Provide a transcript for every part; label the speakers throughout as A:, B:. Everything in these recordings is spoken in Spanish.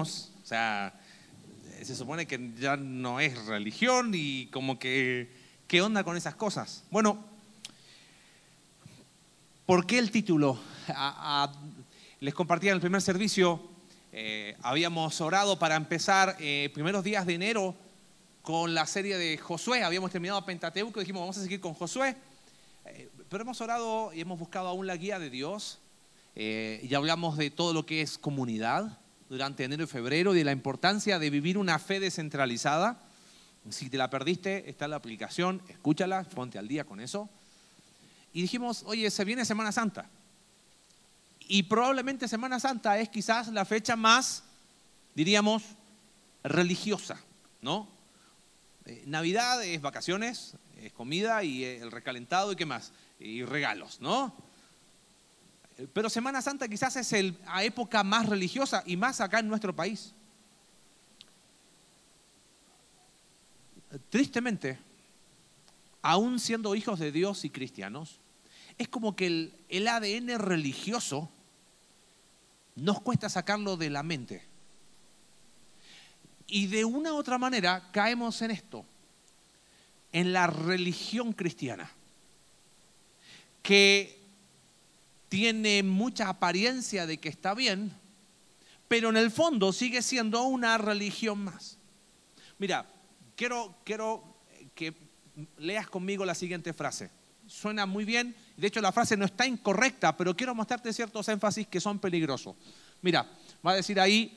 A: O sea, se supone que ya no es religión y como que, ¿qué onda con esas cosas? Bueno, ¿por qué el título? les compartía en el primer servicio, eh, habíamos orado para empezar eh, primeros días de enero con la serie de Josué, habíamos terminado Pentateuco, dijimos vamos a seguir con Josué, eh, pero hemos orado y hemos buscado aún la guía de Dios, y hablamos de todo lo que es comunidad durante enero y febrero y de la importancia de vivir una fe descentralizada. Si te la perdiste, está la aplicación, escúchala, ponte al día con eso. Y dijimos, oye, se viene Semana Santa. Y probablemente Semana Santa es quizás la fecha más, diríamos, religiosa, ¿no? Eh, Navidad es vacaciones, es comida y el recalentado y qué más, y regalos, ¿no? Pero Semana Santa quizás es la época más religiosa y más acá en nuestro país. Tristemente, aún siendo hijos de Dios y cristianos, es como que el, el ADN religioso nos cuesta sacarlo de la mente. Y de una u otra manera caemos en esto, en la religión cristiana, que tiene mucha apariencia de que está bien, pero en el fondo sigue siendo una religión más. Mira, quiero, quiero que leas conmigo la siguiente frase. Suena muy bien, de hecho la frase no está incorrecta, pero quiero mostrarte ciertos énfasis que son peligrosos. Mira, va a decir ahí,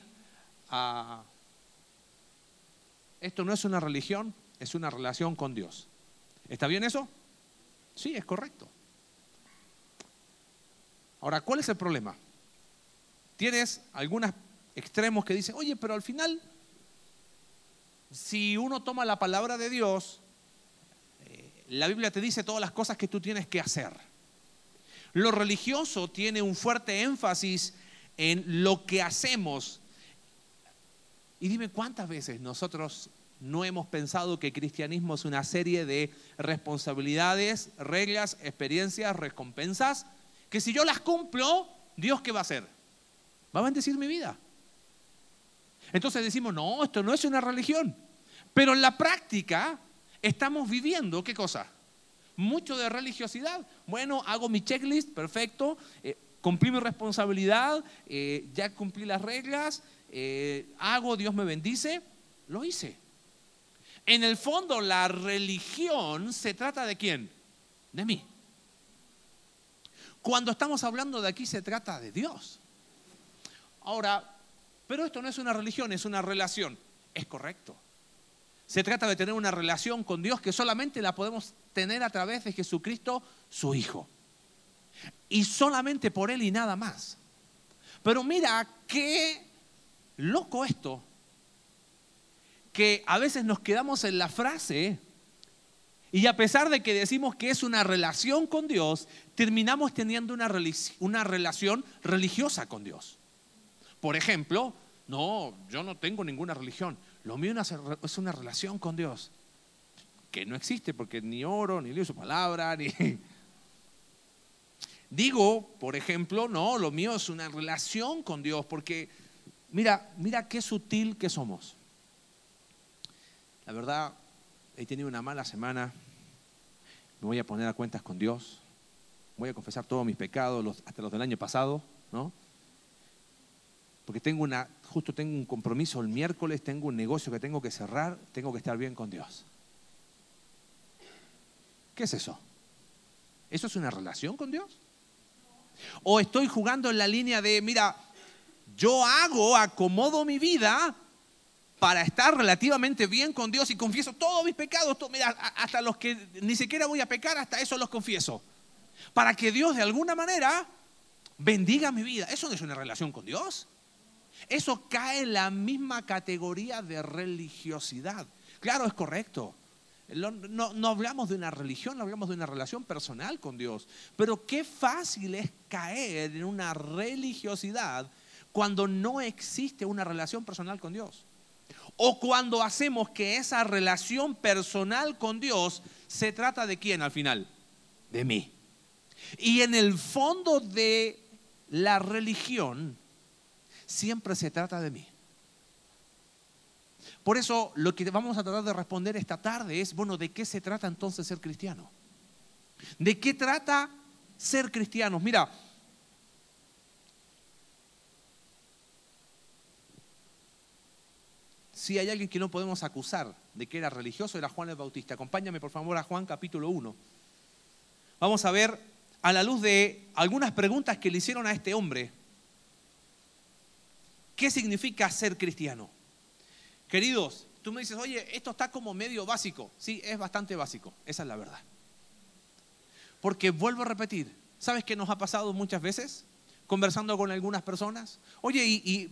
A: ah, esto no es una religión, es una relación con Dios. ¿Está bien eso? Sí, es correcto. Ahora, ¿cuál es el problema? Tienes algunos extremos que dicen, oye, pero al final, si uno toma la palabra de Dios, eh, la Biblia te dice todas las cosas que tú tienes que hacer. Lo religioso tiene un fuerte énfasis en lo que hacemos. Y dime cuántas veces nosotros no hemos pensado que el cristianismo es una serie de responsabilidades, reglas, experiencias, recompensas que si yo las cumplo, Dios qué va a hacer? Va a bendecir mi vida. Entonces decimos, no, esto no es una religión. Pero en la práctica estamos viviendo, ¿qué cosa? Mucho de religiosidad. Bueno, hago mi checklist, perfecto, eh, cumplí mi responsabilidad, eh, ya cumplí las reglas, eh, hago, Dios me bendice, lo hice. En el fondo, la religión se trata de quién? De mí. Cuando estamos hablando de aquí se trata de Dios. Ahora, pero esto no es una religión, es una relación. Es correcto. Se trata de tener una relación con Dios que solamente la podemos tener a través de Jesucristo, su Hijo. Y solamente por Él y nada más. Pero mira qué loco esto, que a veces nos quedamos en la frase y a pesar de que decimos que es una relación con Dios, terminamos teniendo una, una relación religiosa con Dios. Por ejemplo, no, yo no tengo ninguna religión. Lo mío es una relación con Dios. Que no existe porque ni oro, ni leo su palabra, ni... Digo, por ejemplo, no, lo mío es una relación con Dios porque mira, mira qué sutil que somos. La verdad, he tenido una mala semana, me voy a poner a cuentas con Dios, voy a confesar todos mis pecados, hasta los del año pasado, ¿no? Porque tengo una, justo tengo un compromiso el miércoles, tengo un negocio que tengo que cerrar, tengo que estar bien con Dios. ¿Qué es eso? ¿Eso es una relación con Dios? ¿O estoy jugando en la línea de, mira, yo hago, acomodo mi vida para estar relativamente bien con Dios y confieso todos mis pecados, mira, hasta los que ni siquiera voy a pecar, hasta eso los confieso. Para que Dios de alguna manera bendiga mi vida. Eso no es una relación con Dios. Eso cae en la misma categoría de religiosidad. Claro, es correcto. No, no, hablamos de una religión, hablamos de una relación personal con Dios. Pero qué fácil es caer en una religiosidad cuando no existe una relación personal con Dios o cuando hacemos que esa relación personal con Dios se trata de quién al final? De mí. Y en el fondo de la religión siempre se trata de mí. Por eso lo que vamos a tratar de responder esta tarde es, bueno, ¿de qué se trata entonces ser cristiano? ¿De qué trata ser cristianos? Mira, si hay alguien que no podemos acusar de que era religioso, era Juan el Bautista. Acompáñame por favor a Juan capítulo 1. Vamos a ver a la luz de algunas preguntas que le hicieron a este hombre, ¿qué significa ser cristiano? Queridos, tú me dices, oye, esto está como medio básico. Sí, es bastante básico, esa es la verdad. Porque vuelvo a repetir, ¿sabes qué nos ha pasado muchas veces? Conversando con algunas personas. Oye, ¿y, y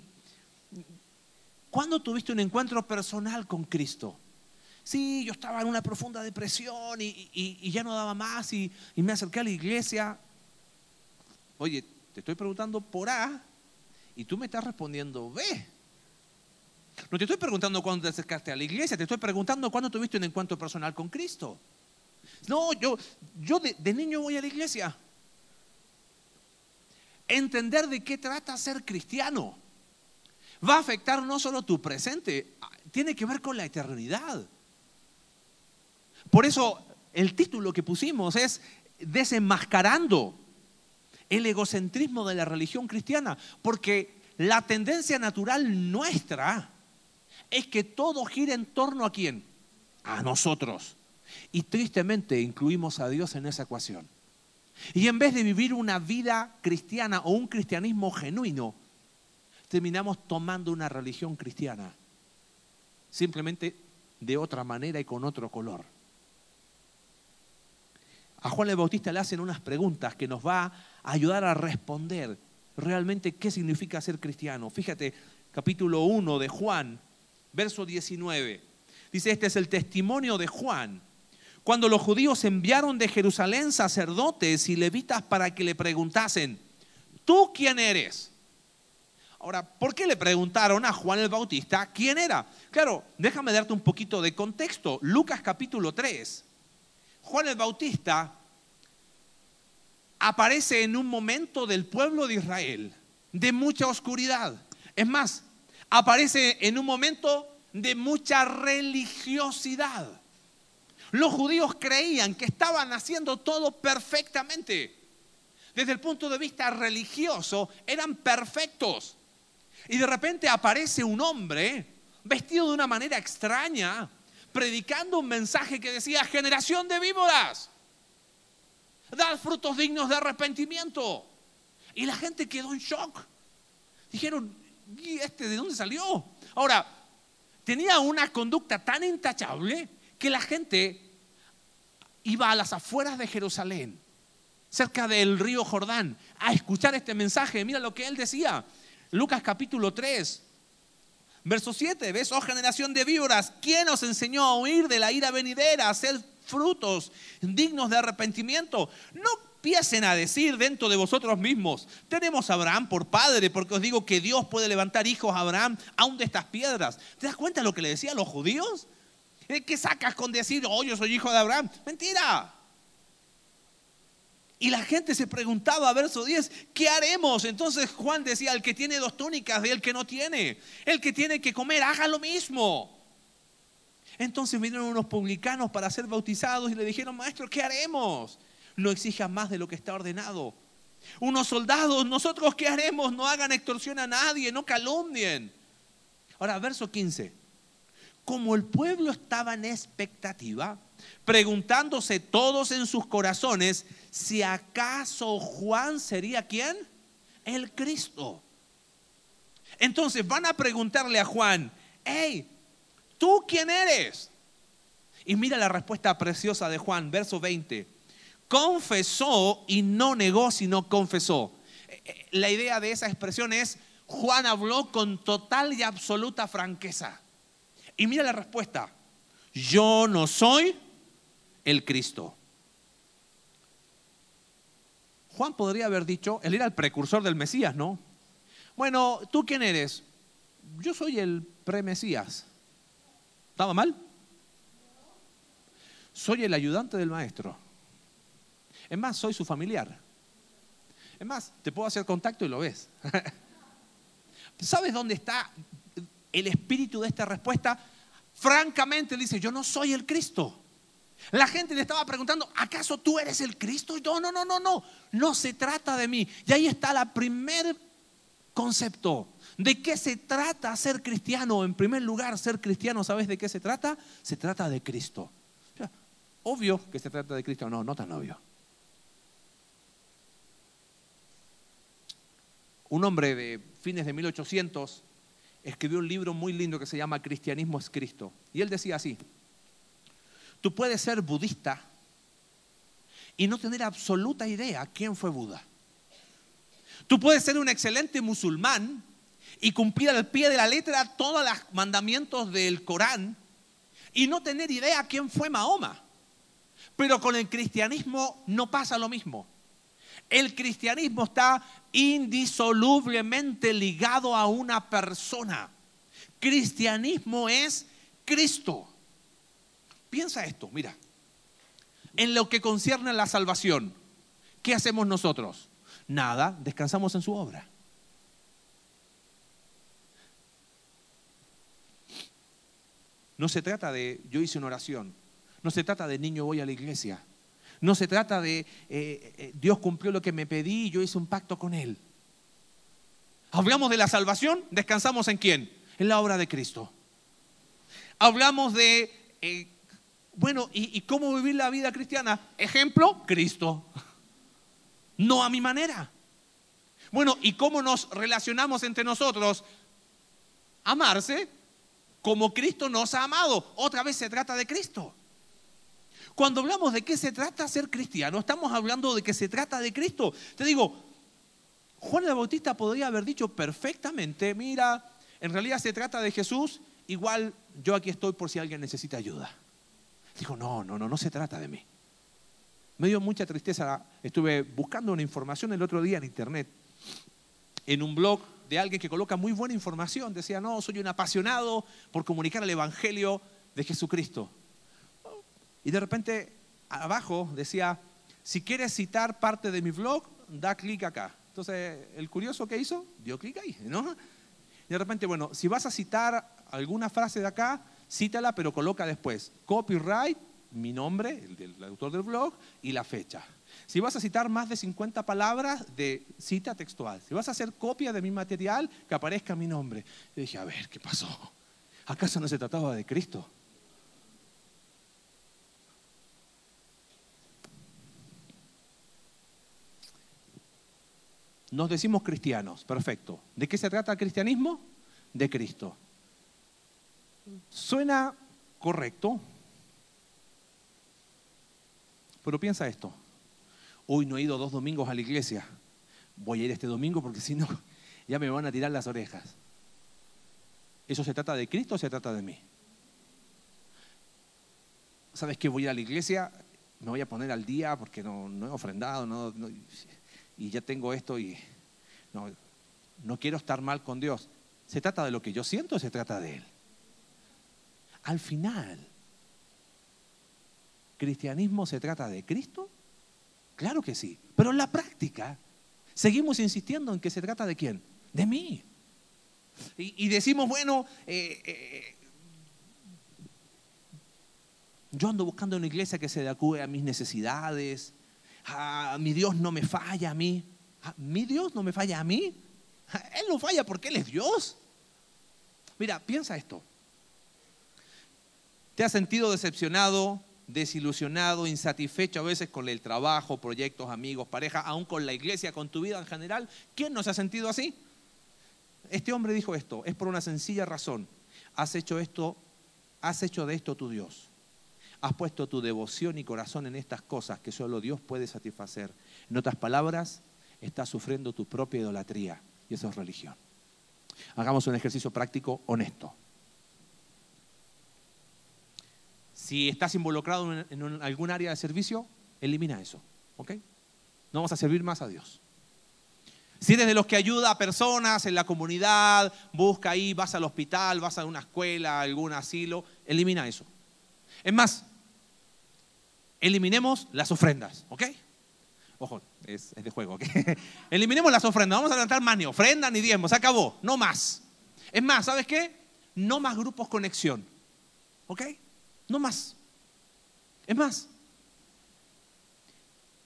A: ¿Cuándo tuviste un encuentro personal con Cristo? Sí, yo estaba en una profunda depresión y, ya no daba más y, me acerqué a la iglesia. Oye, te estoy preguntando por A y tú me estás respondiendo B. No te estoy preguntando cuándo te acercaste a la iglesia, te estoy preguntando cuándo tuviste un encuentro personal con Cristo. No, yo, yo de niño voy a la iglesia. Entender de qué trata ser cristiano va a afectar no solo tu presente, tiene que ver con la eternidad. Por eso el título que pusimos es desenmascarando el egocentrismo de la religión cristiana, porque la tendencia natural nuestra es que todo gira en torno a quién? A nosotros. Y tristemente incluimos a Dios en esa ecuación. Y en vez de vivir una vida cristiana o un cristianismo genuino, terminamos tomando una religión cristiana, simplemente de otra manera y con otro color. A Juan el Bautista le hacen unas preguntas que nos va a ayudar a responder realmente qué significa ser cristiano. Fíjate, capítulo 1 de Juan, verso 19. Dice, este es el testimonio de Juan. Cuando los judíos enviaron de Jerusalén sacerdotes y levitas para que le preguntasen, ¿tú quién eres? Ahora, ¿por qué le preguntaron a Juan el Bautista quién era? Claro, déjame darte un poquito de contexto. Lucas capítulo 3. Juan el Bautista aparece en un momento del pueblo de Israel de mucha oscuridad. Es más, aparece en un momento de mucha religiosidad. Los judíos creían que estaban haciendo todo perfectamente. Desde el punto de vista religioso, eran perfectos. Y de repente aparece un hombre vestido de una manera extraña, predicando un mensaje que decía, generación de víboras, dad frutos dignos de arrepentimiento. Y la gente quedó en shock. Dijeron, ¿y este de dónde salió? Ahora, tenía una conducta tan intachable que la gente iba a las afueras de Jerusalén, cerca del río Jordán, a escuchar este mensaje. Mira lo que él decía. Lucas capítulo 3, verso 7, ¿ves? Oh generación de víboras, ¿quién os enseñó a huir de la ira venidera, a hacer frutos dignos de arrepentimiento? No empiecen a decir dentro de vosotros mismos, tenemos a Abraham por padre, porque os digo que Dios puede levantar hijos a Abraham aún de estas piedras. ¿Te das cuenta de lo que le decían los judíos? ¿Qué sacas con decir, oh, yo soy hijo de Abraham? Mentira. Y la gente se preguntaba, verso 10, ¿qué haremos? Entonces Juan decía, el que tiene dos túnicas, de el que no tiene. El que tiene que comer, haga lo mismo. Entonces vinieron unos publicanos para ser bautizados y le dijeron, maestro, ¿qué haremos? No exija más de lo que está ordenado. Unos soldados, ¿nosotros qué haremos? No hagan extorsión a nadie, no calumnien. Ahora, verso 15. Como el pueblo estaba en expectativa, preguntándose todos en sus corazones si acaso Juan sería quién? El Cristo. Entonces van a preguntarle a Juan, hey, ¿tú quién eres? Y mira la respuesta preciosa de Juan, verso 20. Confesó y no negó, sino confesó. Eh, eh, la idea de esa expresión es, Juan habló con total y absoluta franqueza. Y mira la respuesta, yo no soy el Cristo. Juan podría haber dicho, él era el precursor del Mesías, ¿no? Bueno, ¿tú quién eres? Yo soy el pre-Mesías. ¿Estaba mal? Soy el ayudante del maestro. Es más, soy su familiar. Es más, te puedo hacer contacto y lo ves. ¿Sabes dónde está el espíritu de esta respuesta, francamente dice, yo no soy el Cristo. La gente le estaba preguntando, ¿acaso tú eres el Cristo? No, no, no, no, no. No se trata de mí. Y ahí está el primer concepto. ¿De qué se trata ser cristiano? En primer lugar, ser cristiano, ¿sabes de qué se trata? Se trata de Cristo. obvio que se trata de Cristo, no, no tan obvio. Un hombre de fines de 1800 escribió un libro muy lindo que se llama Cristianismo es Cristo. Y él decía así, tú puedes ser budista y no tener absoluta idea quién fue Buda. Tú puedes ser un excelente musulmán y cumplir al pie de la letra todos los mandamientos del Corán y no tener idea quién fue Mahoma. Pero con el cristianismo no pasa lo mismo. El cristianismo está indisolublemente ligado a una persona. Cristianismo es Cristo. Piensa esto, mira. En lo que concierne a la salvación, ¿qué hacemos nosotros? Nada, descansamos en su obra. No se trata de yo hice una oración, no se trata de niño voy a la iglesia, no se trata de eh, eh, Dios cumplió lo que me pedí y yo hice un pacto con Él. Hablamos de la salvación, descansamos en quién? En la obra de Cristo. Hablamos de, eh, bueno, ¿y cómo vivir la vida cristiana? Ejemplo, Cristo. No a mi manera. Bueno, ¿y cómo nos relacionamos entre nosotros? Amarse como Cristo nos ha amado. Otra vez se trata de Cristo. Cuando hablamos de qué se trata ser cristiano, estamos hablando de que se trata de Cristo. Te digo, Juan el Bautista podría haber dicho perfectamente, mira, en realidad se trata de Jesús, igual yo aquí estoy por si alguien necesita ayuda. Dijo, no, no, no, no se trata de mí. Me dio mucha tristeza, estuve buscando una información el otro día en internet, en un blog de alguien que coloca muy buena información. Decía, no, soy un apasionado por comunicar el Evangelio de Jesucristo. Y de repente abajo decía, si quieres citar parte de mi blog, da clic acá. Entonces, el curioso que hizo, dio clic ahí, ¿no? Y de repente, bueno, si vas a citar alguna frase de acá, cítala, pero coloca después copyright, mi nombre, el del autor del blog, y la fecha. Si vas a citar más de 50 palabras de cita textual, si vas a hacer copia de mi material, que aparezca mi nombre. Yo dije, a ver, ¿qué pasó? ¿Acaso no se trataba de Cristo? Nos decimos cristianos, perfecto. ¿De qué se trata el cristianismo? De Cristo. Suena correcto, pero piensa esto. Hoy no he ido dos domingos a la iglesia. Voy a ir este domingo porque si no, ya me van a tirar las orejas. ¿Eso se trata de Cristo o se trata de mí? ¿Sabes qué? Voy a ir a la iglesia, me voy a poner al día porque no, he ofrendado, no y ya tengo esto y no, no quiero estar mal con Dios. ¿Se trata de lo que yo siento o se trata de Él? Al final, ¿cristianismo se trata de Cristo? Claro que sí, pero en la práctica seguimos insistiendo en que se trata de quién? De mí. Y, decimos, bueno, eh, eh, yo ando buscando una iglesia que se adecue a mis necesidades, Ah, mi Dios no me falla a mí. Ah, mi Dios no me falla a mí. Ah, él no falla porque Él es Dios. Mira, piensa esto. ¿Te has sentido decepcionado, desilusionado, insatisfecho a veces con el trabajo, proyectos, amigos, pareja, aún con la iglesia, con tu vida en general? ¿Quién no se ha sentido así? Este hombre dijo esto, es por una sencilla razón. Has hecho esto, has hecho de esto tu Dios has puesto tu devoción y corazón en estas cosas que solo Dios puede satisfacer. En otras palabras, estás sufriendo tu propia idolatría y eso es religión. Hagamos un ejercicio práctico honesto. Si estás involucrado en algún área de servicio, elimina eso, ¿ok? No vamos a servir más a Dios. Si eres de los que ayuda a personas en la comunidad, busca ahí, vas al hospital, vas a una escuela, algún asilo, elimina eso. Es más, eliminemos las ofrendas, ¿ok? Ojo, es, de juego, ¿ok? eliminemos las ofrendas, vamos a levantar más ni ofrenda ni diezmo, se acabó, no más. Es más, ¿sabes qué? no más grupos conexión. ¿Ok? No más. Es más,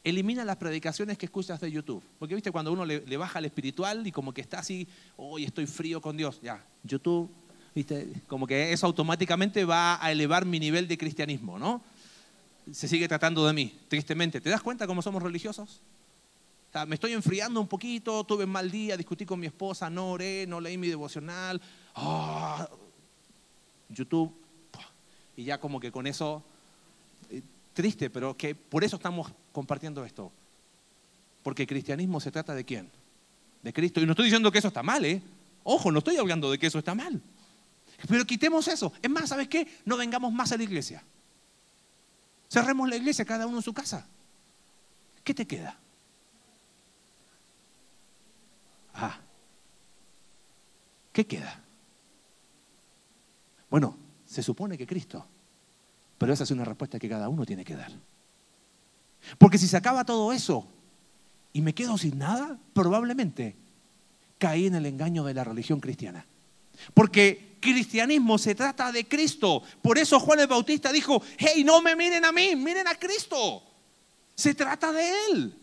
A: elimina las predicaciones que escuchas de YouTube. Porque viste, cuando uno le, baja al espiritual y como que está así, hoy estoy frío con Dios, ya, YouTube, viste, como que eso automáticamente va a elevar mi nivel de cristianismo, ¿no? Se sigue tratando de mí, tristemente. ¿Te das cuenta cómo somos religiosos? me estoy enfriando un poquito, tuve un mal día, discutí con mi esposa, no oré, no leí mi devocional. Ah, YouTube. Y ya como que con eso, eh, triste, pero que por eso estamos compartiendo esto. Porque el cristianismo se trata de quién? De Cristo. Y no estoy diciendo que eso está mal, ¿eh? Ojo, no estoy hablando de que eso está mal. Pero quitemos eso. Es más, ¿sabes qué? No vengamos más a la iglesia. Cerremos la iglesia cada uno en su casa. ¿Qué te queda? Ah, ¿qué queda? Bueno, se supone que Cristo. Pero esa es una respuesta que cada uno tiene que dar. Porque si se acaba todo eso y me quedo sin nada, probablemente caí en el engaño de la religión cristiana. Porque cristianismo se trata de Cristo. Por eso Juan el Bautista dijo, hey, no me miren a mí, miren a Cristo. Se trata de Él,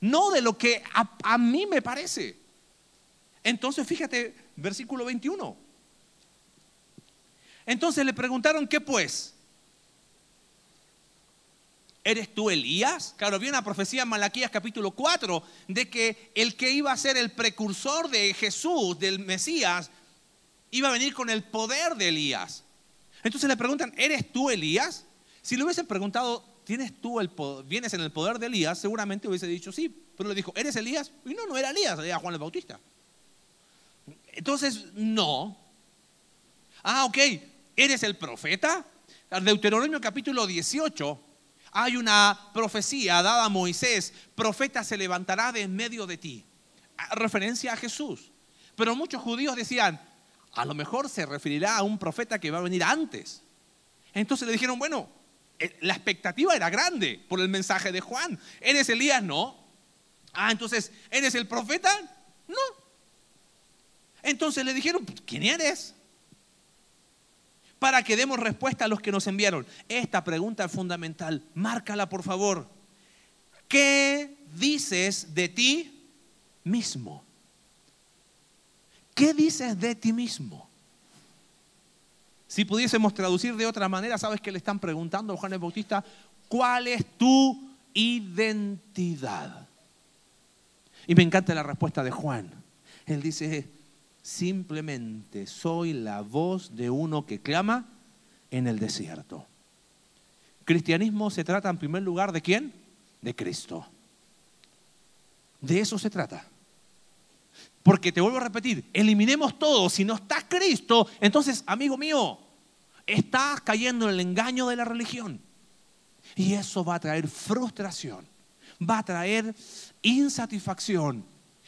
A: no de lo que a, mí me parece. Entonces, fíjate, versículo 21. Entonces le preguntaron, ¿qué pues? ¿Eres tú Elías? Claro, había una profecía en Malaquías capítulo 4 de que el que iba a ser el precursor de Jesús, del Mesías, iba a venir con el poder de Elías. Entonces le preguntan, ¿eres tú Elías? Si le hubiesen preguntado, ¿tienes tú el vienes en el poder de Elías? Seguramente hubiese dicho sí, pero le dijo, ¿eres Elías? Y no, no era Elías, era Juan el Bautista. Entonces, no. Ah, ok, ¿eres el profeta? Deuteronomio capítulo 18, hay una profecía dada a Moisés, profeta se levantará de en medio de ti. Referencia a Jesús. Pero muchos judíos decían, a lo mejor se referirá a un profeta que va a venir antes. Entonces le dijeron, bueno, eh, la expectativa era grande por el mensaje de Juan. ¿Eres Elías? No. Ah, entonces, ¿eres el profeta? No. Entonces le dijeron, ¿quién eres? Para que demos respuesta a los que nos enviaron. Esta pregunta es fundamental. Márcala, por favor. ¿Qué dices de ti mismo? ¿Qué dices de ti mismo? Si pudiésemos traducir de otra manera, ¿sabes que le están preguntando a Juan el Bautista? ¿Cuál es tu identidad? Y me encanta la respuesta de Juan. Él dice, simplemente soy la voz de uno que clama en el desierto. Cristianismo se trata en primer lugar de quién? De Cristo. De eso se trata. Porque te vuelvo a repetir, eliminemos todo. Si no está Cristo, entonces, amigo mío, estás cayendo en el engaño de la religión. Y eso va a traer frustración, va a traer insatisfacción,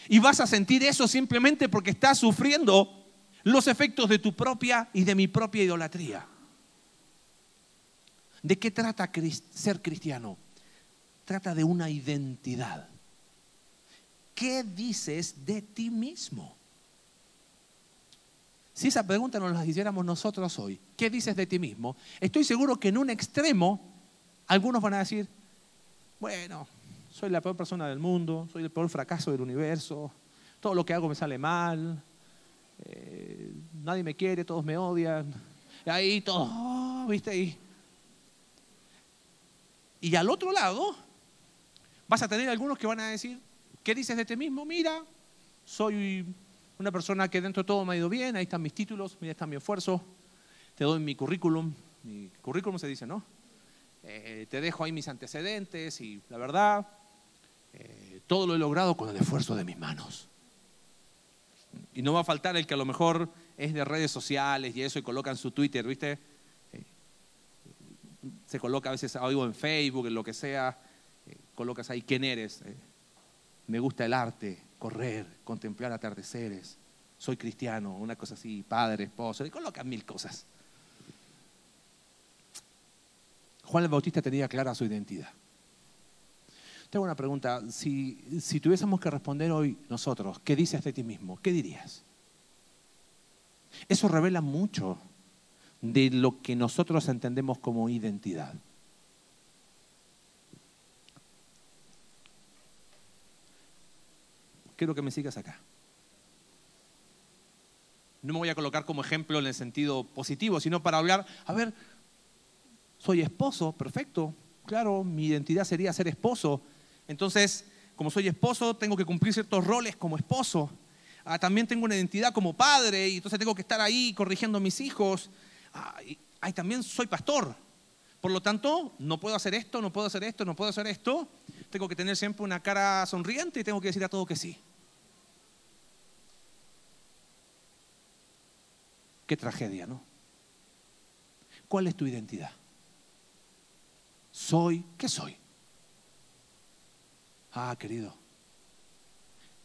A: y vas a sentir eso simplemente porque estás sufriendo los efectos de tu propia y de mi propia idolatría. ¿De qué trata ser cristiano? Trata de una identidad. ¿Qué dices de ti mismo? Si esa pregunta nos la hiciéramos nosotros hoy, ¿qué dices de ti mismo? Estoy seguro que en un extremo algunos van a decir, bueno, soy la peor persona del mundo, soy el peor fracaso del universo, todo lo que hago me sale mal, eh, nadie me quiere, todos me odian, y ahí todo, ¿viste? ahí. y al otro lado vas a tener algunos que van a decir, ¿qué dices de ti mismo? Mira, soy una persona que dentro de todo me ha ido bien, ahí están mis títulos, mira, está mi esfuerzo, te doy mi currículum, mi currículum se dice, ¿no? Eh, te dejo ahí mis antecedentes y la verdad, eh, todo lo he logrado con el esfuerzo de mis manos. Y no va a faltar el que a lo mejor es de redes sociales y eso y coloca en su Twitter, ¿viste? Eh, se coloca a veces algo en Facebook, en lo que sea, colocas ahí quién eres. Me gusta el arte, correr, contemplar atardeceres, soy cristiano, una cosa así, padre, esposo, y colocan mil cosas. Juan el Bautista tenía clara su identidad. Tengo una pregunta. Si, si tuviésemos que responder hoy nosotros, ¿qué dices de ti mismo? ¿Qué dirías? Eso revela mucho de lo que nosotros entendemos como identidad. Quiero que me sigas acá. No me voy a colocar como ejemplo en el sentido positivo, sino para hablar, a ver, soy esposo, perfecto, claro, mi identidad sería ser esposo. Entonces, como soy esposo, tengo que cumplir ciertos roles como esposo. Ah, también tengo una identidad como padre y entonces tengo que estar ahí corrigiendo a mis hijos. Ah, y, también soy pastor. Por lo tanto, no puedo hacer esto, no puedo hacer esto, no puedo hacer esto. Tengo que tener siempre una cara sonriente y tengo que decir a todo que sí. Qué tragedia, ¿no? ¿Cuál es tu identidad? Soy, ¿qué soy? Ah, querido,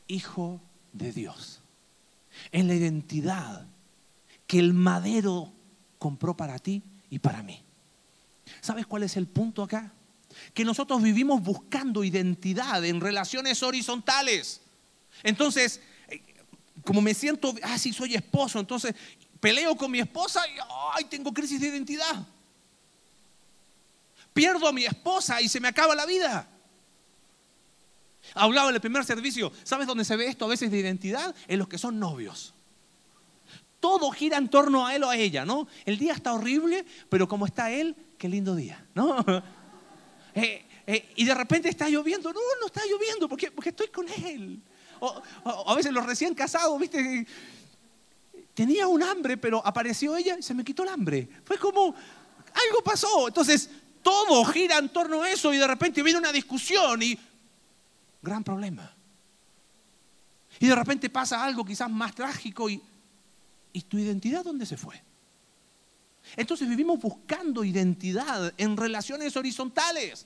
A: hijo de Dios. En la identidad que el madero compró para ti y para mí. ¿Sabes cuál es el punto acá? Que nosotros vivimos buscando identidad en relaciones horizontales. Entonces, eh, como me siento, ah, sí, soy esposo, entonces peleo con mi esposa y ay, tengo crisis de identidad pierdo a mi esposa y se me acaba la vida. Hablaba en el primer servicio, ¿sabes dónde se ve esto a veces de identidad? En los que son novios. Todo gira en torno a él o a ella, ¿no? El día está horrible, pero como está él, qué lindo día, ¿no? Eh, eh, y de repente está lloviendo, no, no está lloviendo porque, porque estoy con él. O, a veces los recién casados, ¿viste? Tenía un hambre, pero apareció ella y se me quitó el hambre. Fue como, algo pasó. Entonces, todo gira en torno a eso y de repente viene una discusión y gran problema. Y de repente pasa algo quizás más trágico y, ¿y tu identidad dónde se fue? Entonces vivimos buscando identidad en relaciones horizontales.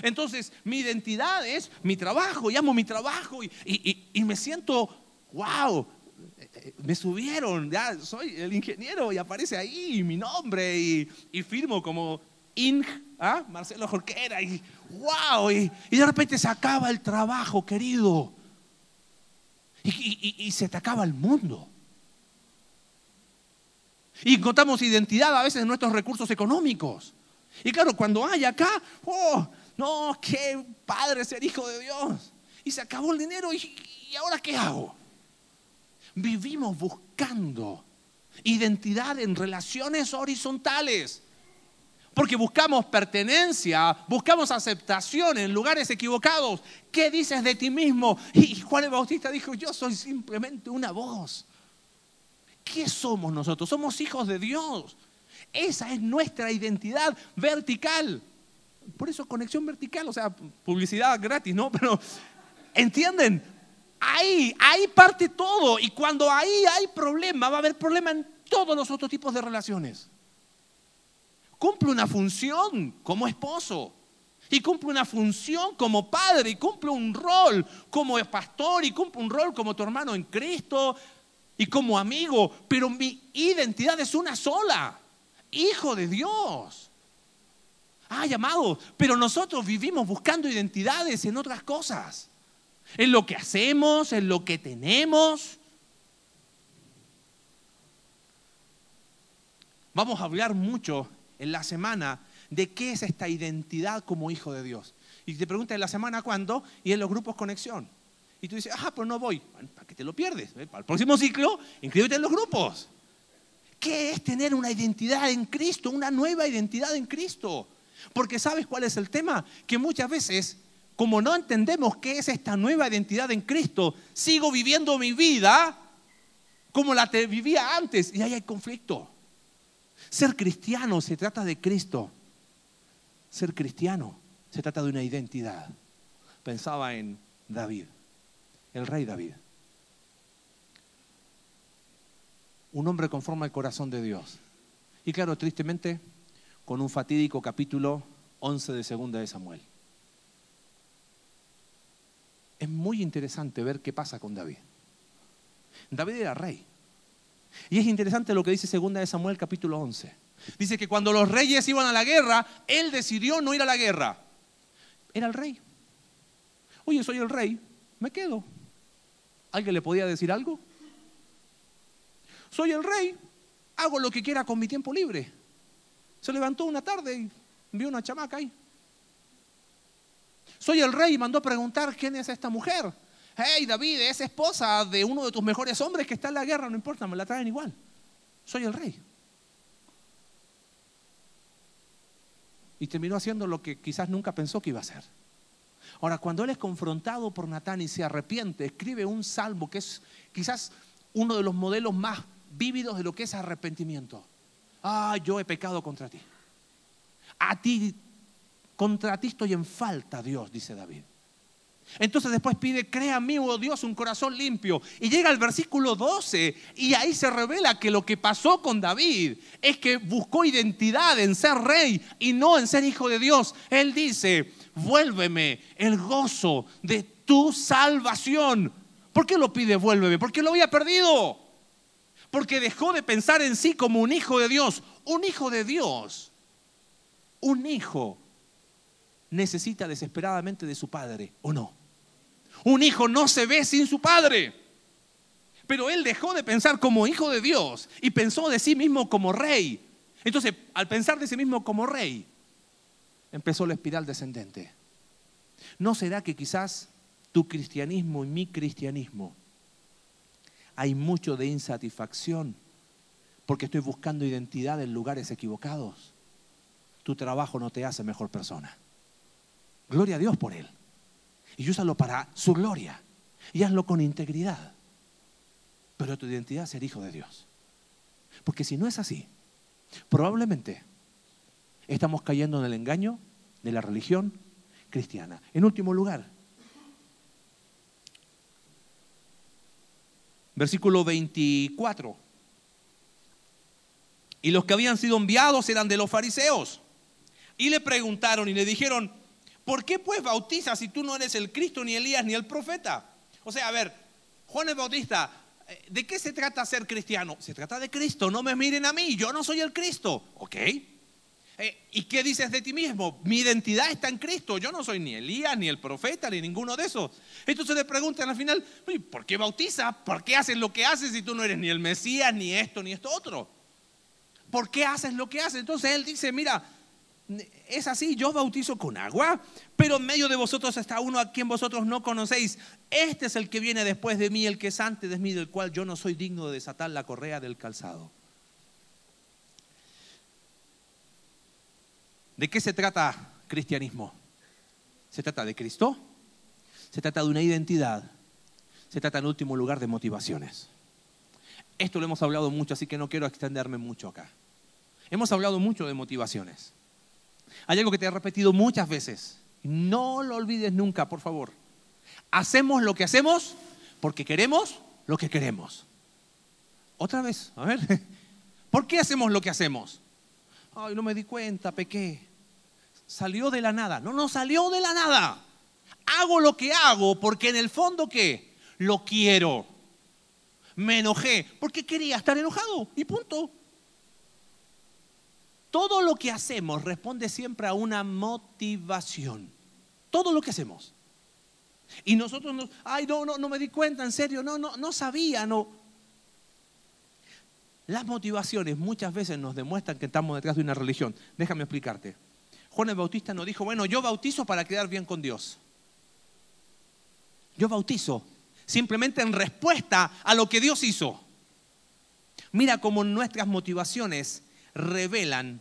A: Entonces mi identidad es mi trabajo y amo mi trabajo y, me siento, wow, me subieron, ya soy el ingeniero y aparece ahí mi nombre y, y firmo como Ing, ¿ah? Marcelo Jorquera, y wow, y, de repente se acaba el trabajo, querido, y, y se te acaba el mundo. Y encontramos identidad a veces en nuestros recursos económicos. Y claro, cuando hay acá, oh, no, qué padre ser hijo de Dios. Y se acabó el dinero, ¿y, y ahora qué hago? Vivimos buscando identidad en relaciones horizontales. Porque buscamos pertenencia, buscamos aceptación en lugares equivocados. ¿Qué dices de ti mismo? Y Juan el Bautista dijo, yo soy simplemente una voz. ¿Qué somos nosotros? Somos hijos de Dios. Esa es nuestra identidad vertical. Por eso conexión vertical, o sea, publicidad gratis, ¿no? Pero, ¿entienden? Ahí, ahí parte todo. Y cuando ahí hay problema, va a haber problema en todos los otros tipos de relaciones cumple una función como esposo. Y cumple una función como padre, y cumple un rol como pastor, y cumple un rol como tu hermano en Cristo, y como amigo. Pero mi identidad es una sola, hijo de Dios. Ah, llamado, pero nosotros vivimos buscando identidades en otras cosas. En lo que hacemos, en lo que tenemos. Vamos a hablar mucho en la semana de qué es esta identidad como hijo de Dios. Y te preguntas en la semana cuándo y en los grupos conexión. Y tú dices, ah, pues no voy. ¿Para qué te lo pierdes? ¿Eh? Para el próximo ciclo, inscríbete en los grupos. ¿Qué es tener una identidad en Cristo? Una nueva identidad en Cristo. Porque ¿sabes cuál es el tema? Que muchas veces, como no entendemos qué es esta nueva identidad en Cristo, sigo viviendo mi vida como la te vivía antes y ahí hay conflicto. Ser cristiano se trata de Cristo. Ser cristiano se trata de una identidad. Pensaba en David, el rey David. Un hombre conforme al corazón de Dios. Y claro, tristemente, con un fatídico capítulo 11 de Segunda de Samuel. Es muy interesante ver qué pasa con David. David era rey. Y es interesante lo que dice 2 de Samuel capítulo 11. Dice que cuando los reyes iban a la guerra, él decidió no ir a la guerra. Era el rey. Oye, soy el rey, me quedo. ¿Alguien le podía decir algo? soy el rey, hago lo que quiera con mi tiempo libre. Se levantó una tarde y vio una chamaca ahí. Soy el rey y mandó a preguntar quién es esta mujer. Hey, David, es esposa de uno de tus mejores hombres que está en la guerra, no importa, me la traen igual. Soy el rey. Y terminó haciendo lo que quizás nunca pensó que iba a hacer. Ahora, cuando él es confrontado por Natán y se arrepiente, escribe un salmo que es quizás uno de los modelos más vívidos de lo que es arrepentimiento. Ah, yo he pecado contra ti. A ti, contra ti estoy en falta, Dios, dice David. Entonces después pide, crea en mí, oh Dios, un corazón limpio. Y llega al versículo 12 y ahí se revela que lo que pasó con David es que buscó identidad en ser rey y no en ser hijo de Dios. Él dice, vuélveme el gozo de tu salvación. ¿Por qué lo pide vuélveme? Porque lo había perdido. Porque dejó de pensar en sí como un hijo de Dios. Un hijo de Dios. Un hijo necesita desesperadamente de su padre, ¿o no? Un hijo no se ve sin su padre. Pero él dejó de pensar como hijo de Dios y pensó de sí mismo como rey. Entonces, al pensar de sí mismo como rey, empezó la espiral descendente. ¿No será que quizás tu cristianismo y mi cristianismo hay mucho de insatisfacción porque estoy buscando identidad en lugares equivocados? Tu trabajo no te hace mejor persona. Gloria a Dios por él. Y úsalo para su gloria. Y hazlo con integridad. Pero tu identidad es ser hijo de Dios. Porque si no es así, probablemente estamos cayendo en el engaño de la religión cristiana. En último lugar, versículo 24. Y los que habían sido enviados eran de los fariseos. Y le preguntaron y le dijeron, ¿Por qué pues bautizas si tú no eres el Cristo, ni Elías, ni el profeta? O sea, a ver, Juan el Bautista, eh, ¿de qué se trata ser cristiano? Se trata de Cristo, no me miren a mí, yo no soy el Cristo, ¿ok? Eh, ¿Y qué dices de ti mismo? Mi identidad está en Cristo, yo no soy ni Elías, ni el profeta, ni ninguno de esos. Entonces le preguntan al final, ¿por qué bautizas? ¿Por qué haces lo que haces si tú no eres ni el Mesías, ni esto, ni esto otro? ¿Por qué haces lo que haces? Entonces él dice, mira, es así, yo bautizo con agua, pero en medio de vosotros está uno a quien vosotros no conocéis. Este es el que viene después de mí, el que es antes de mí, del cual yo no soy digno de desatar la correa del calzado. ¿De qué se trata cristianismo? ¿Se trata de Cristo? ¿Se trata de una identidad? ¿Se trata en último lugar de motivaciones? Esto lo hemos hablado mucho, así que no quiero extenderme mucho acá. Hemos hablado mucho de motivaciones. Hay algo que te he repetido muchas veces. No lo olvides nunca, por favor. Hacemos lo que hacemos porque queremos lo que queremos. Otra vez, a ver. ¿Por qué hacemos lo que hacemos? Ay, no me di cuenta, pequé. Salió de la nada. No, no salió de la nada. Hago lo que hago porque en el fondo, ¿qué? Lo quiero. Me enojé porque quería estar enojado y punto. Todo lo que hacemos responde siempre a una motivación. Todo lo que hacemos. Y nosotros nos, ay, no, no, no me di cuenta, en serio, no, no, no sabía, no. Las motivaciones muchas veces nos demuestran que estamos detrás de una religión. Déjame explicarte. Juan el Bautista nos dijo, bueno, yo bautizo para quedar bien con Dios. Yo bautizo simplemente en respuesta a lo que Dios hizo. Mira cómo nuestras motivaciones revelan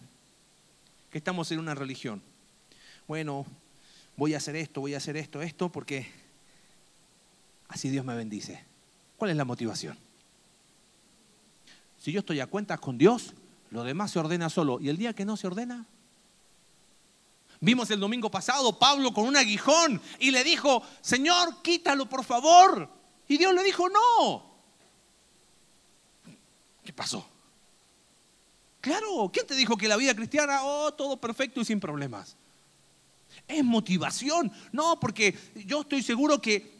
A: que estamos en una religión. Bueno, voy a hacer esto, voy a hacer esto, esto, porque así Dios me bendice. ¿Cuál es la motivación? Si yo estoy a cuentas con Dios, lo demás se ordena solo. ¿Y el día que no se ordena? Vimos el domingo pasado Pablo con un aguijón y le dijo, Señor, quítalo por favor. Y Dios le dijo, no. ¿Qué pasó? Claro, ¿quién te dijo que la vida cristiana, oh, todo perfecto y sin problemas? Es motivación. No, porque yo estoy seguro que,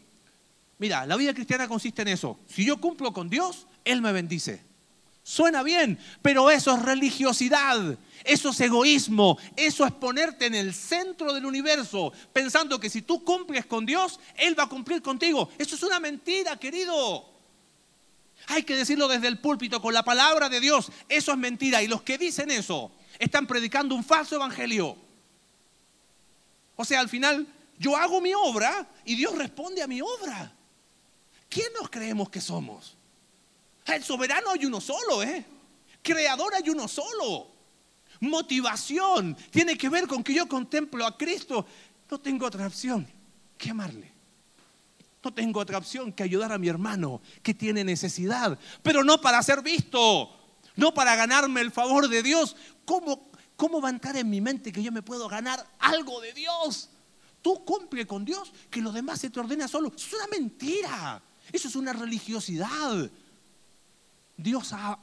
A: mira, la vida cristiana consiste en eso. Si yo cumplo con Dios, Él me bendice. Suena bien, pero eso es religiosidad, eso es egoísmo, eso es ponerte en el centro del universo, pensando que si tú cumples con Dios, Él va a cumplir contigo. Eso es una mentira, querido. Hay que decirlo desde el púlpito con la palabra de Dios. Eso es mentira. Y los que dicen eso están predicando un falso evangelio. O sea, al final yo hago mi obra y Dios responde a mi obra. ¿Quién nos creemos que somos? El soberano hay uno solo, ¿eh? Creador hay uno solo. Motivación tiene que ver con que yo contemplo a Cristo. No tengo otra opción que amarle. No tengo otra opción que ayudar a mi hermano que tiene necesidad, pero no para ser visto, no para ganarme el favor de Dios. ¿Cómo, cómo va a entrar en mi mente que yo me puedo ganar algo de Dios? Tú cumple con Dios, que lo demás se te ordena solo. Es una mentira. Eso es una religiosidad. Dios ha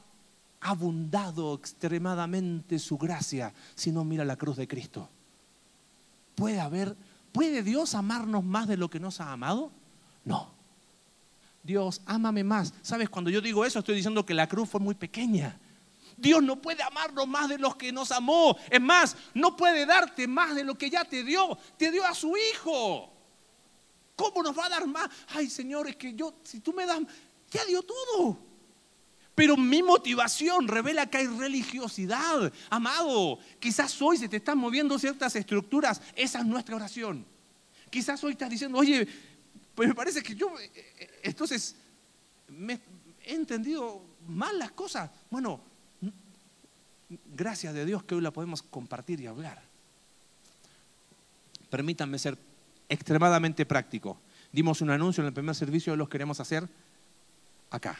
A: abundado extremadamente su gracia si no mira la cruz de Cristo. ¿Puede haber, puede Dios amarnos más de lo que nos ha amado? No. Dios, ámame más. ¿Sabes? Cuando yo digo eso, estoy diciendo que la cruz fue muy pequeña. Dios no puede amarnos más de los que nos amó. Es más, no puede darte más de lo que ya te dio. Te dio a su Hijo. ¿Cómo nos va a dar más? Ay, Señor, es que yo, si tú me das, ya dio todo. Pero mi motivación revela que hay religiosidad. Amado, quizás hoy se te están moviendo ciertas estructuras. Esa es nuestra oración. Quizás hoy estás diciendo, oye, pues me parece que yo, eh, eh, entonces, me, he entendido mal las cosas. Bueno, gracias de Dios que hoy la podemos compartir y hablar. Permítanme ser extremadamente práctico. Dimos un anuncio en el primer servicio y los queremos hacer acá.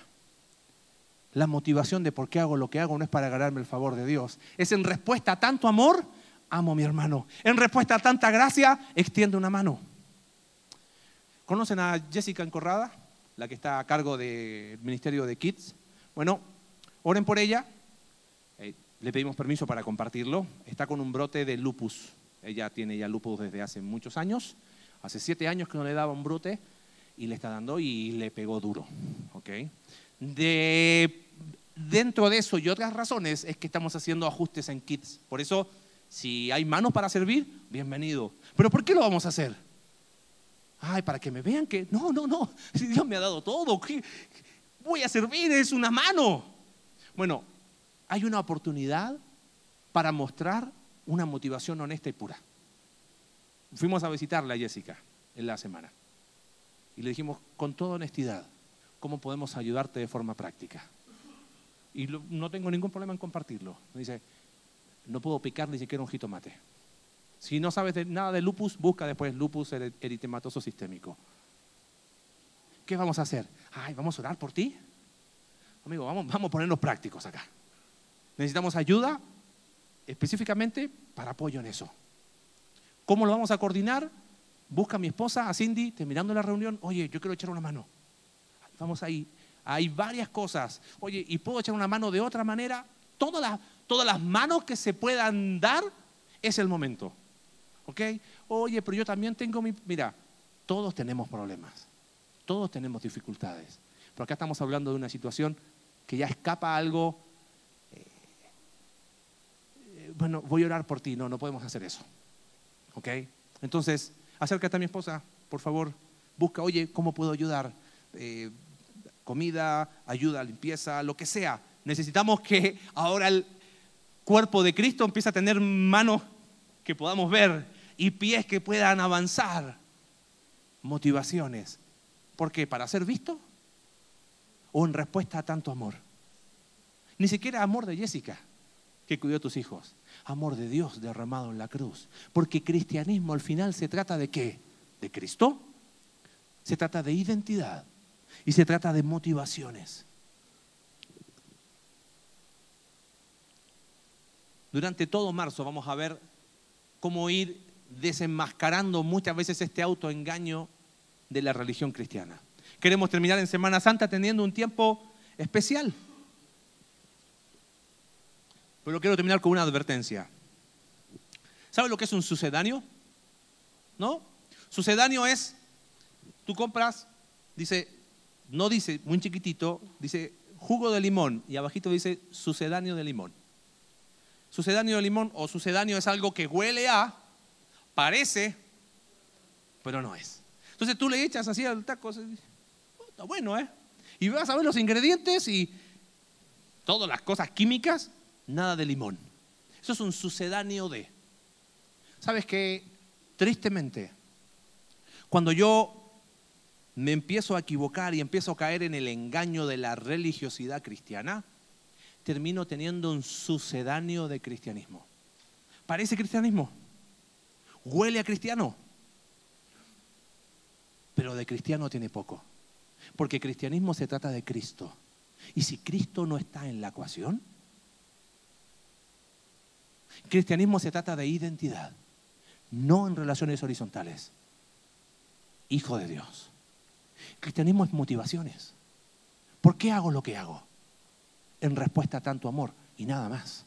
A: La motivación de por qué hago lo que hago no es para ganarme el favor de Dios. Es en respuesta a tanto amor, amo a mi hermano. En respuesta a tanta gracia, extiendo una mano. ¿Conocen a Jessica Encorrada? La que está a cargo del Ministerio de Kids. Bueno, oren por ella. Eh, le pedimos permiso para compartirlo. Está con un brote de lupus. Ella tiene ya lupus desde hace muchos años. Hace siete años que no le daba un brote y le está dando y le pegó duro. ¿okay? De, dentro de eso y otras razones es que estamos haciendo ajustes en kits. Por eso, si hay manos para servir, bienvenido. Pero ¿por qué lo vamos a hacer? Ay, para que me vean que no, no, no, Dios me ha dado todo. Voy a servir, es una mano. Bueno, hay una oportunidad para mostrar una motivación honesta y pura. Fuimos a visitarla, Jessica, en la semana. Y le dijimos con toda honestidad, cómo podemos ayudarte de forma práctica. Y no tengo ningún problema en compartirlo. Me dice, no puedo picar ni siquiera un jitomate. Si no sabes de nada de lupus, busca después lupus eritematoso sistémico. ¿Qué vamos a hacer? Ay, vamos a orar por ti. Amigo, vamos, vamos a ponernos prácticos acá. Necesitamos ayuda específicamente para apoyo en eso. ¿Cómo lo vamos a coordinar? Busca a mi esposa, a Cindy, terminando la reunión. Oye, yo quiero echar una mano. Vamos ahí. Hay varias cosas. Oye, ¿y puedo echar una mano de otra manera? Todas las, todas las manos que se puedan dar es el momento. ¿Ok? Oye, pero yo también tengo mi... Mira, todos tenemos problemas. Todos tenemos dificultades. Pero acá estamos hablando de una situación que ya escapa algo. Eh, eh, bueno, voy a orar por ti. No, no podemos hacer eso. ¿Ok? Entonces, acércate a mi esposa, por favor. Busca, oye, ¿cómo puedo ayudar? Eh, comida, ayuda, limpieza, lo que sea. Necesitamos que ahora el cuerpo de Cristo empiece a tener manos que podamos ver y pies que puedan avanzar. Motivaciones. ¿Por qué? ¿Para ser visto? ¿O en respuesta a tanto amor? Ni siquiera amor de Jessica, que cuidó a tus hijos. Amor de Dios derramado en la cruz. Porque cristianismo al final se trata de qué? De Cristo. Se trata de identidad y se trata de motivaciones. Durante todo marzo vamos a ver cómo ir desenmascarando muchas veces este autoengaño de la religión cristiana. Queremos terminar en Semana Santa teniendo un tiempo especial. Pero quiero terminar con una advertencia. ¿Sabe lo que es un sucedáneo? ¿No? Sucedáneo es, tú compras, dice, no dice muy chiquitito, dice jugo de limón y abajito dice sucedáneo de limón. Sucedáneo de limón o sucedáneo es algo que huele a, parece, pero no es. Entonces tú le echas así al taco, está bueno, ¿eh? Y vas a ver los ingredientes y todas las cosas químicas, nada de limón. Eso es un sucedáneo de. ¿Sabes qué? Tristemente, cuando yo me empiezo a equivocar y empiezo a caer en el engaño de la religiosidad cristiana, termino teniendo un sucedáneo de cristianismo. Parece cristianismo, huele a cristiano, pero de cristiano tiene poco, porque cristianismo se trata de Cristo. Y si Cristo no está en la ecuación, cristianismo se trata de identidad, no en relaciones horizontales. Hijo de Dios. Cristianismo es motivaciones. ¿Por qué hago lo que hago? En respuesta a tanto amor y nada más.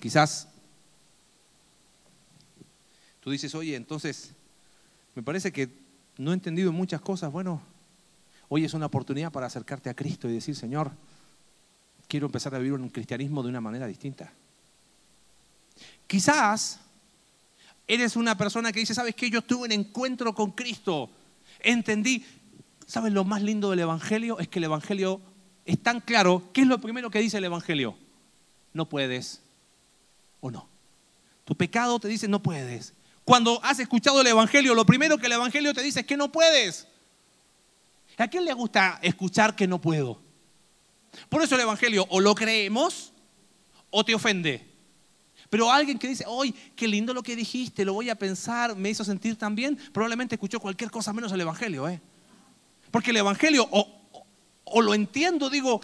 A: Quizás tú dices, oye, entonces, me parece que no he entendido muchas cosas. Bueno, hoy es una oportunidad para acercarte a Cristo y decir, Señor, quiero empezar a vivir un cristianismo de una manera distinta. Quizás eres una persona que dice, ¿sabes qué? Yo tuve un encuentro con Cristo, entendí. ¿Sabes lo más lindo del Evangelio? Es que el Evangelio es tan claro. ¿Qué es lo primero que dice el Evangelio? No puedes o no. Tu pecado te dice no puedes. Cuando has escuchado el Evangelio, lo primero que el Evangelio te dice es que no puedes. ¿A quién le gusta escuchar que no puedo? Por eso el Evangelio o lo creemos o te ofende. Pero alguien que dice, hoy, qué lindo lo que dijiste, lo voy a pensar, me hizo sentir tan bien, probablemente escuchó cualquier cosa menos el Evangelio. ¿eh? Porque el Evangelio, o, o lo entiendo, digo,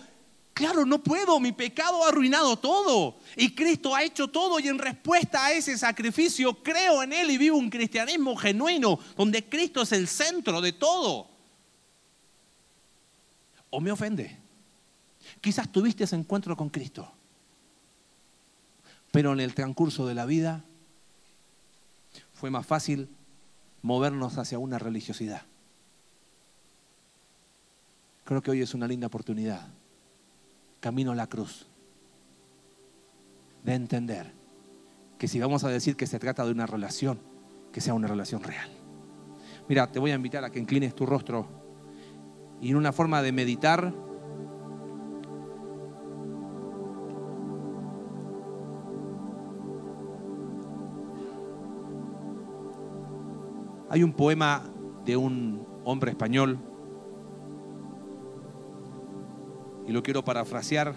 A: claro, no puedo, mi pecado ha arruinado todo. Y Cristo ha hecho todo y en respuesta a ese sacrificio creo en Él y vivo un cristianismo genuino, donde Cristo es el centro de todo. O me ofende. Quizás tuviste ese encuentro con Cristo pero en el transcurso de la vida fue más fácil movernos hacia una religiosidad. Creo que hoy es una linda oportunidad, camino a la cruz, de entender que si vamos a decir que se trata de una relación, que sea una relación real. Mira, te voy a invitar a que inclines tu rostro y en una forma de meditar, Hay un poema de un hombre español, y lo quiero parafrasear.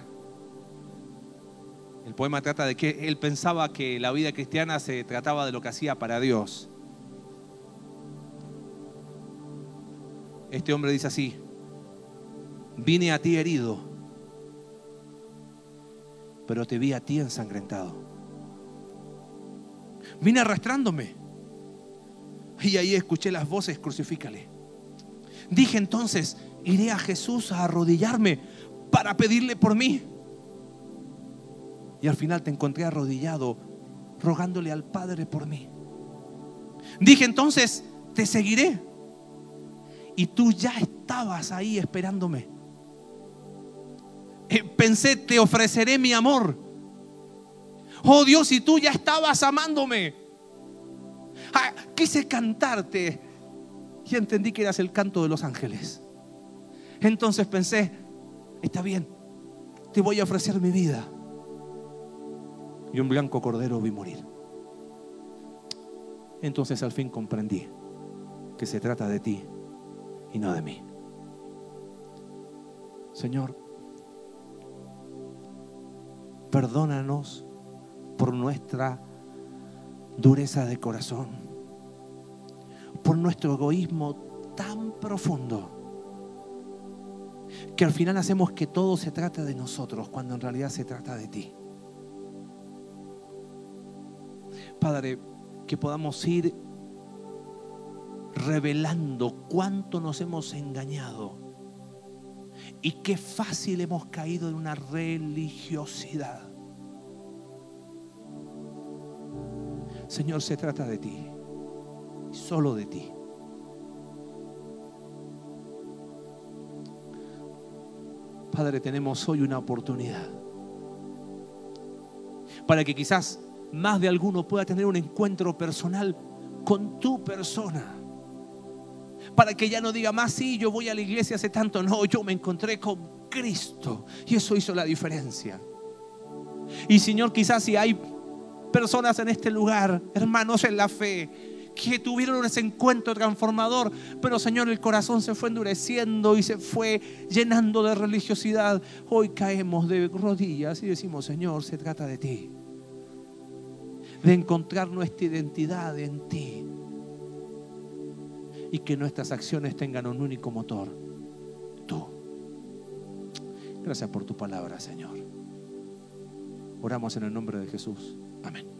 A: El poema trata de que él pensaba que la vida cristiana se trataba de lo que hacía para Dios. Este hombre dice así, vine a ti herido, pero te vi a ti ensangrentado. Vine arrastrándome y ahí escuché las voces, crucifícale. Dije entonces, iré a Jesús a arrodillarme para pedirle por mí. Y al final te encontré arrodillado, rogándole al Padre por mí. Dije entonces, te seguiré. Y tú ya estabas ahí esperándome. Eh, pensé, te ofreceré mi amor. Oh Dios, y tú ya estabas amándome. Ah, quise cantarte y entendí que eras el canto de los ángeles. Entonces pensé, está bien, te voy a ofrecer mi vida. Y un blanco cordero vi morir. Entonces al fin comprendí que se trata de ti y no de mí. Señor, perdónanos por nuestra dureza de corazón, por nuestro egoísmo tan profundo, que al final hacemos que todo se trate de nosotros cuando en realidad se trata de ti. Padre, que podamos ir revelando cuánto nos hemos engañado y qué fácil hemos caído en una religiosidad Señor, se trata de ti, solo de ti. Padre, tenemos hoy una oportunidad para que quizás más de alguno pueda tener un encuentro personal con tu persona. Para que ya no diga más, sí, yo voy a la iglesia hace tanto. No, yo me encontré con Cristo. Y eso hizo la diferencia. Y Señor, quizás si hay personas en este lugar, hermanos en la fe, que tuvieron ese encuentro transformador, pero Señor, el corazón se fue endureciendo y se fue llenando de religiosidad. Hoy caemos de rodillas y decimos, Señor, se trata de ti, de encontrar nuestra identidad en ti y que nuestras acciones tengan un único motor, tú. Gracias por tu palabra, Señor. Oramos en el nombre de Jesús. Amén.